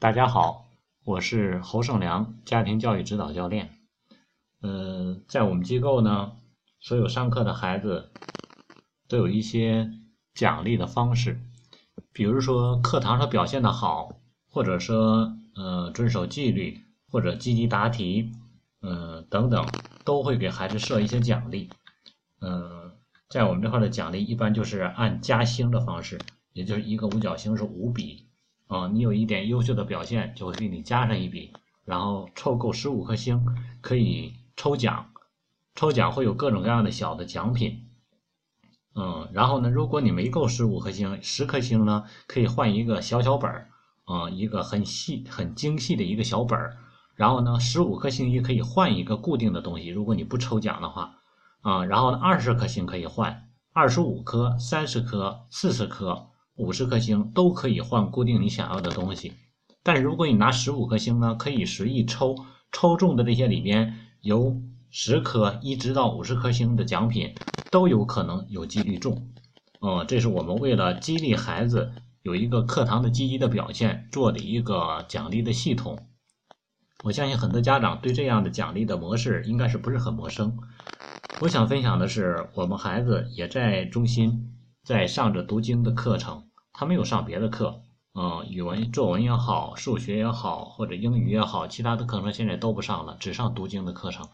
大家好，我是侯胜良，家庭教育指导教练。呃，在我们机构呢，所有上课的孩子都有一些奖励的方式，比如说课堂上表现的好，或者说呃遵守纪律，或者积极答题，嗯等等，都会给孩子设一些奖励。嗯，在我们这块的奖励一般就是按加星的方式，也就是一个五角星是五笔。嗯，你有一点优秀的表现，就会给你加上一笔，然后凑够十五颗星，可以抽奖，抽奖会有各种各样的小的奖品。嗯，然后呢，如果你没够十五颗星，十颗星呢，可以换一个小小本儿，啊，一个很细、很精细的一个小本儿。然后呢，十五颗星也可以换一个固定的东西，如果你不抽奖的话，啊，然后呢，二十颗星可以换，二十五颗、三十颗、四十颗。五十颗星都可以换固定你想要的东西，但如果你拿十五颗星呢，可以随意抽，抽中的这些里边由十颗一直到五十颗星的奖品都有可能有几率中。哦，这是我们为了激励孩子有一个课堂的积极的表现做的一个奖励的系统。我相信很多家长对这样的奖励的模式应该是不是很陌生。我想分享的是，我们孩子也在中心在上着读经的课程。他没有上别的课，嗯，语文、作文也好，数学也好，或者英语也好，其他的课程现在都不上了，只上读经的课程，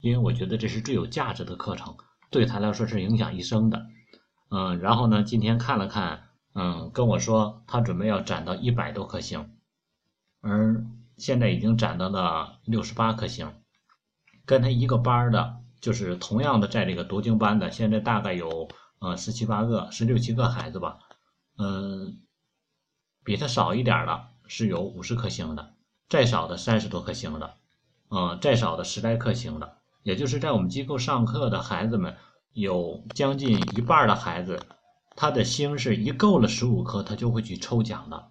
因为我觉得这是最有价值的课程，对他来说是影响一生的，嗯，然后呢，今天看了看，嗯，跟我说他准备要攒到一百多颗星，而现在已经攒到了六十八颗星，跟他一个班的，就是同样的在这个读经班的，现在大概有呃十七八个，十六七个孩子吧。嗯，比他少一点的是有五十颗星的，再少的三十多颗星的，嗯，再少的十来颗星的，也就是在我们机构上课的孩子们，有将近一半的孩子，他的星是一够了十五颗，他就会去抽奖的，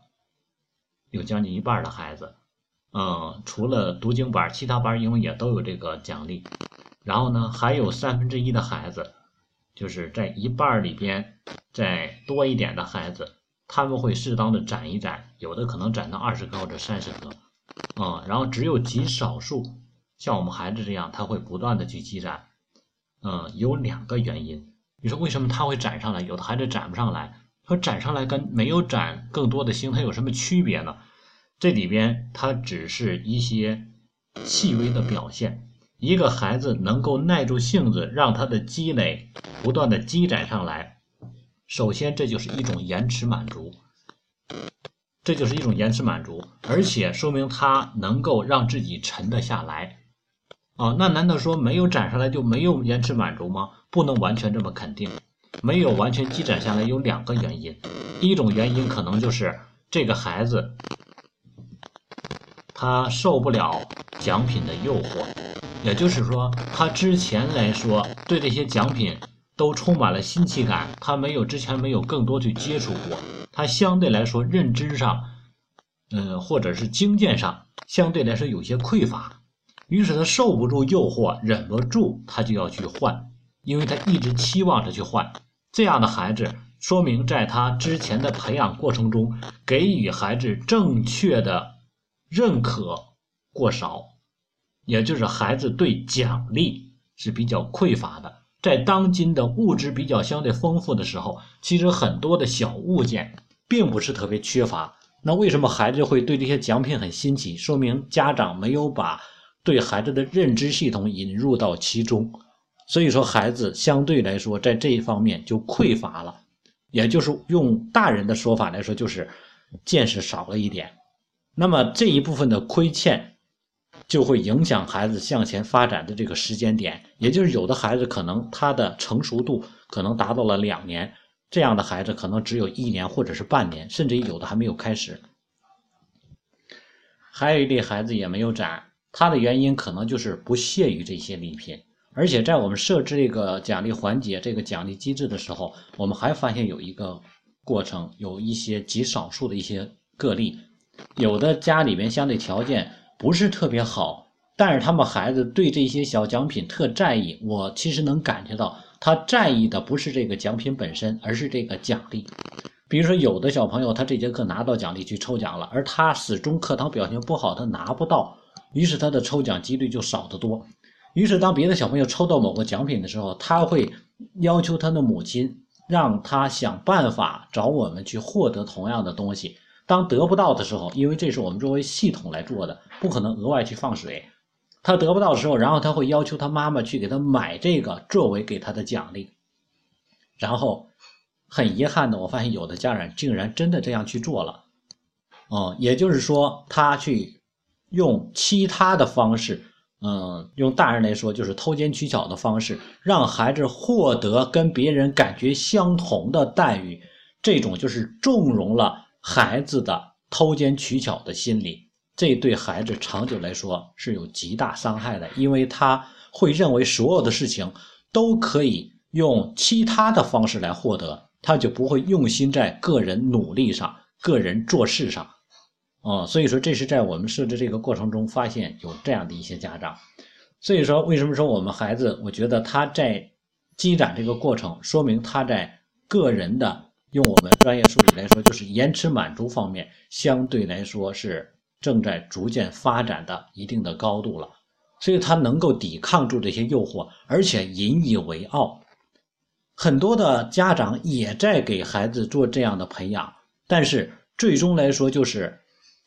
有将近一半的孩子，嗯，除了读经班，其他班因为也都有这个奖励，然后呢，还有三分之一的孩子。就是在一半里边再多一点的孩子，他们会适当的攒一攒，有的可能攒到二十颗或者三十颗，啊，然后只有极少数像我们孩子这样，他会不断的去积攒，嗯，有两个原因。你说为什么他会攒上来，有的孩子攒不上来？说攒上来跟没有攒更多的星，它有什么区别呢？这里边它只是一些细微的表现。一个孩子能够耐住性子，让他的积累不断的积攒上来，首先这就是一种延迟满足，这就是一种延迟满足，而且说明他能够让自己沉得下来。啊，那难道说没有攒上来就没有延迟满足吗？不能完全这么肯定。没有完全积攒下来有两个原因，第一种原因可能就是这个孩子他受不了奖品的诱惑。也就是说，他之前来说对这些奖品都充满了新奇感，他没有之前没有更多去接触过，他相对来说认知上，嗯，或者是经验上相对来说有些匮乏，于是他受不住诱惑，忍不住他就要去换，因为他一直期望着去换。这样的孩子，说明在他之前的培养过程中，给予孩子正确的认可过少。也就是孩子对奖励是比较匮乏的，在当今的物质比较相对丰富的时候，其实很多的小物件并不是特别缺乏。那为什么孩子会对这些奖品很新奇？说明家长没有把对孩子的认知系统引入到其中，所以说孩子相对来说在这一方面就匮乏了。也就是用大人的说法来说，就是见识少了一点。那么这一部分的亏欠。就会影响孩子向前发展的这个时间点，也就是有的孩子可能他的成熟度可能达到了两年，这样的孩子可能只有一年或者是半年，甚至于有的还没有开始。还有一类孩子也没有展，他的原因可能就是不屑于这些礼品，而且在我们设置这个奖励环节、这个奖励机制的时候，我们还发现有一个过程，有一些极少数的一些个例，有的家里面相对条件。不是特别好，但是他们孩子对这些小奖品特在意。我其实能感觉到，他在意的不是这个奖品本身，而是这个奖励。比如说，有的小朋友他这节课拿到奖励去抽奖了，而他始终课堂表现不好，他拿不到，于是他的抽奖几率就少得多。于是当别的小朋友抽到某个奖品的时候，他会要求他的母亲让他想办法找我们去获得同样的东西。当得不到的时候，因为这是我们作为系统来做的，不可能额外去放水。他得不到的时候，然后他会要求他妈妈去给他买这个作为给他的奖励。然后很遗憾的，我发现有的家长竟然真的这样去做了。哦，也就是说，他去用其他的方式。嗯，用大人来说，就是偷奸取巧的方式，让孩子获得跟别人感觉相同的待遇，这种就是纵容了孩子的偷奸取巧的心理，这对孩子长久来说是有极大伤害的，因为他会认为所有的事情都可以用其他的方式来获得，他就不会用心在个人努力上、个人做事上。哦，所以说这是在我们设置这个过程中发现有这样的一些家长，所以说为什么说我们孩子，我觉得他在积攒这个过程，说明他在个人的用我们专业术语来说，就是延迟满足方面，相对来说是正在逐渐发展的一定的高度了，所以他能够抵抗住这些诱惑，而且引以为傲。很多的家长也在给孩子做这样的培养，但是最终来说就是。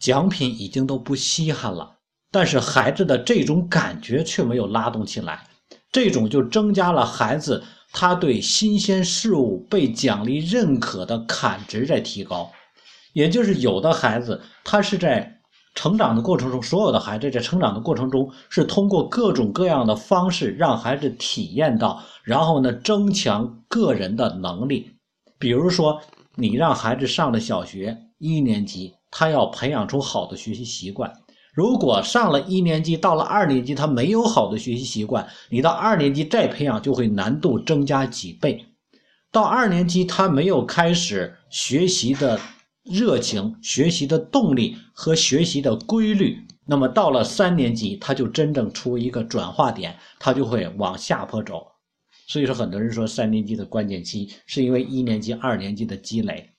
奖品已经都不稀罕了，但是孩子的这种感觉却没有拉动起来，这种就增加了孩子他对新鲜事物被奖励认可的坎值在提高。也就是有的孩子他是在成长的过程中，所有的孩子在成长的过程中是通过各种各样的方式让孩子体验到，然后呢增强个人的能力。比如说，你让孩子上了小学一年级。他要培养出好的学习习惯。如果上了一年级，到了二年级，他没有好的学习习惯，你到二年级再培养，就会难度增加几倍。到二年级，他没有开始学习的热情、学习的动力和学习的规律，那么到了三年级，他就真正出一个转化点，他就会往下坡走。所以说，很多人说三年级的关键期是因为一年级、二年级的积累。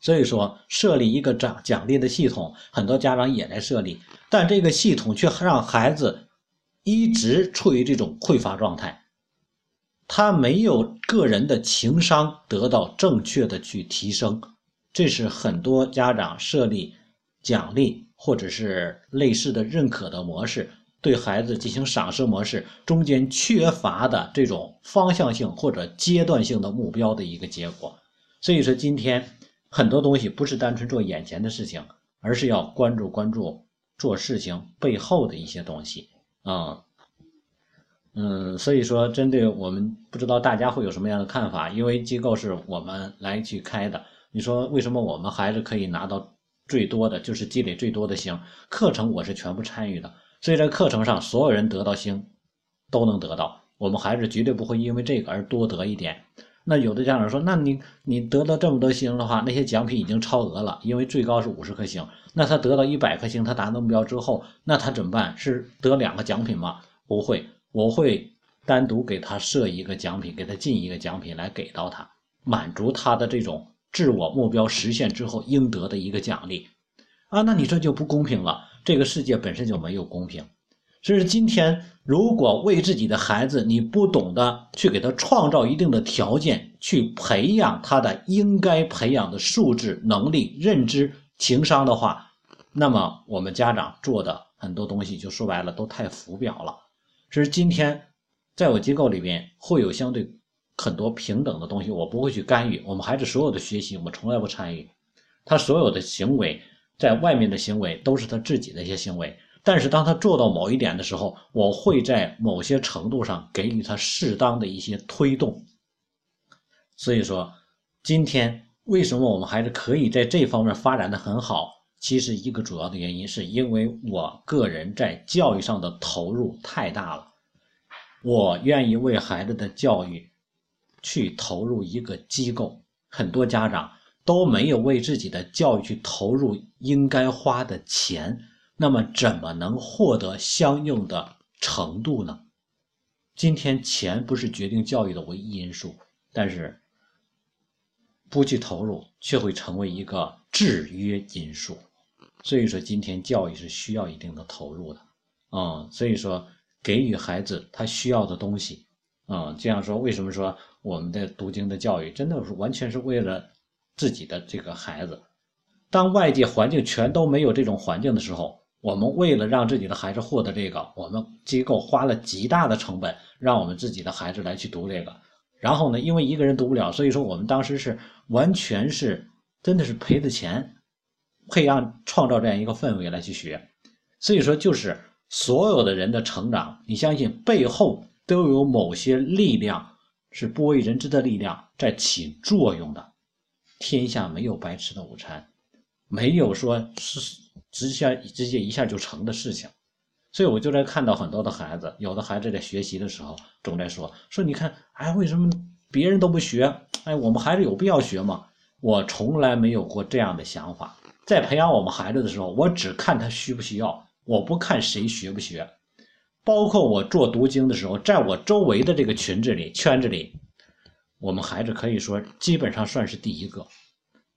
所以说，设立一个奖奖励的系统，很多家长也在设立，但这个系统却让孩子一直处于这种匮乏状态，他没有个人的情商得到正确的去提升，这是很多家长设立奖励或者是类似的认可的模式，对孩子进行赏识模式中间缺乏的这种方向性或者阶段性的目标的一个结果。所以说今天。很多东西不是单纯做眼前的事情，而是要关注关注做事情背后的一些东西啊，嗯，所以说针对我们不知道大家会有什么样的看法，因为机构是我们来去开的。你说为什么我们孩子可以拿到最多的就是积累最多的星？课程我是全部参与的，所以在课程上所有人得到星都能得到，我们孩子绝对不会因为这个而多得一点。那有的家长说，那你你得到这么多星的话，那些奖品已经超额了，因为最高是五十颗星。那他得到一百颗星，他达到目标之后，那他怎么办？是得两个奖品吗？不会，我会单独给他设一个奖品，给他进一个奖品来给到他，满足他的这种自我目标实现之后应得的一个奖励。啊，那你这就不公平了，这个世界本身就没有公平。这是今天，如果为自己的孩子，你不懂得去给他创造一定的条件，去培养他的应该培养的素质、能力、认知、情商的话，那么我们家长做的很多东西，就说白了都太浮表了。这是今天，在我机构里边会有相对很多平等的东西，我不会去干预。我们孩子所有的学习，我们从来不参与。他所有的行为，在外面的行为，都是他自己的一些行为。但是当他做到某一点的时候，我会在某些程度上给予他适当的一些推动。所以说，今天为什么我们还是可以在这方面发展的很好？其实一个主要的原因是因为我个人在教育上的投入太大了，我愿意为孩子的教育去投入一个机构。很多家长都没有为自己的教育去投入应该花的钱。那么怎么能获得相应的程度呢？今天钱不是决定教育的唯一因素，但是不去投入，却会成为一个制约因素。所以说，今天教育是需要一定的投入的，啊，所以说给予孩子他需要的东西，啊，这样说，为什么说我们的读经的教育真的是完全是为了自己的这个孩子？当外界环境全都没有这种环境的时候，我们为了让自己的孩子获得这个，我们机构花了极大的成本，让我们自己的孩子来去读这个。然后呢，因为一个人读不了，所以说我们当时是完全是真的是赔的钱。培养创造这样一个氛围来去学，所以说就是所有的人的成长，你相信背后都有某些力量是不为人知的力量在起作用的。天下没有白吃的午餐，没有说是直接直接一下就成的事情。所以我就在看到很多的孩子，有的孩子在学习的时候总在说说你看，哎，为什么别人都不学？哎，我们孩子有必要学吗？我从来没有过这样的想法。在培养我们孩子的时候，我只看他需不需要，我不看谁学不学。包括我做读经的时候，在我周围的这个群子里、圈子里，我们孩子可以说基本上算是第一个。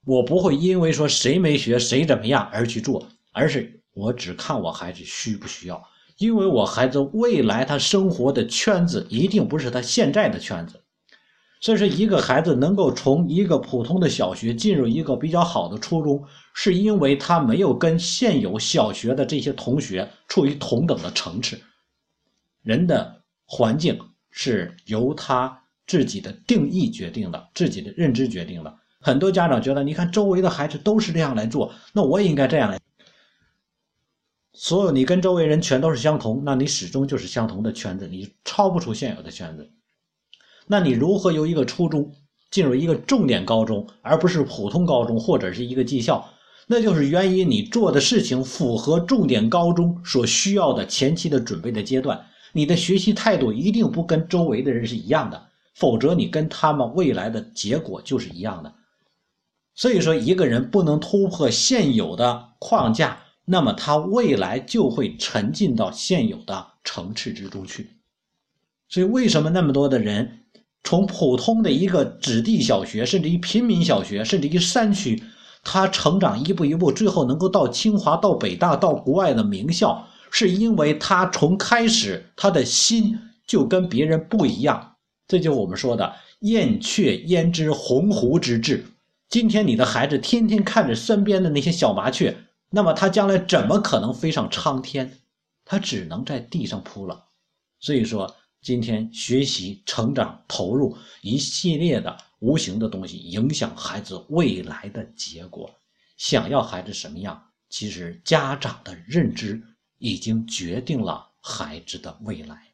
我不会因为说谁没学、谁怎么样而去做，而是我只看我孩子需不需要，因为我孩子未来他生活的圈子一定不是他现在的圈子。所以说，一个孩子能够从一个普通的小学进入一个比较好的初中，是因为他没有跟现有小学的这些同学处于同等的层次。人的环境是由他自己的定义决定的，自己的认知决定的。很多家长觉得，你看周围的孩子都是这样来做，那我也应该这样来。所有你跟周围人全都是相同，那你始终就是相同的圈子，你超不出现有的圈子。那你如何由一个初中进入一个重点高中，而不是普通高中或者是一个技校？那就是源于你做的事情符合重点高中所需要的前期的准备的阶段。你的学习态度一定不跟周围的人是一样的，否则你跟他们未来的结果就是一样的。所以说，一个人不能突破现有的框架，那么他未来就会沉浸到现有的层次之中去。所以，为什么那么多的人？从普通的一个子弟小学，甚至于平民小学，甚至于山区，他成长一步一步，最后能够到清华、到北大、到国外的名校，是因为他从开始他的心就跟别人不一样。这就是我们说的“燕雀焉知鸿鹄之志”。今天你的孩子天天看着身边的那些小麻雀，那么他将来怎么可能飞上苍天？他只能在地上扑了。所以说。今天学习、成长、投入一系列的无形的东西，影响孩子未来的结果。想要孩子什么样，其实家长的认知已经决定了孩子的未来。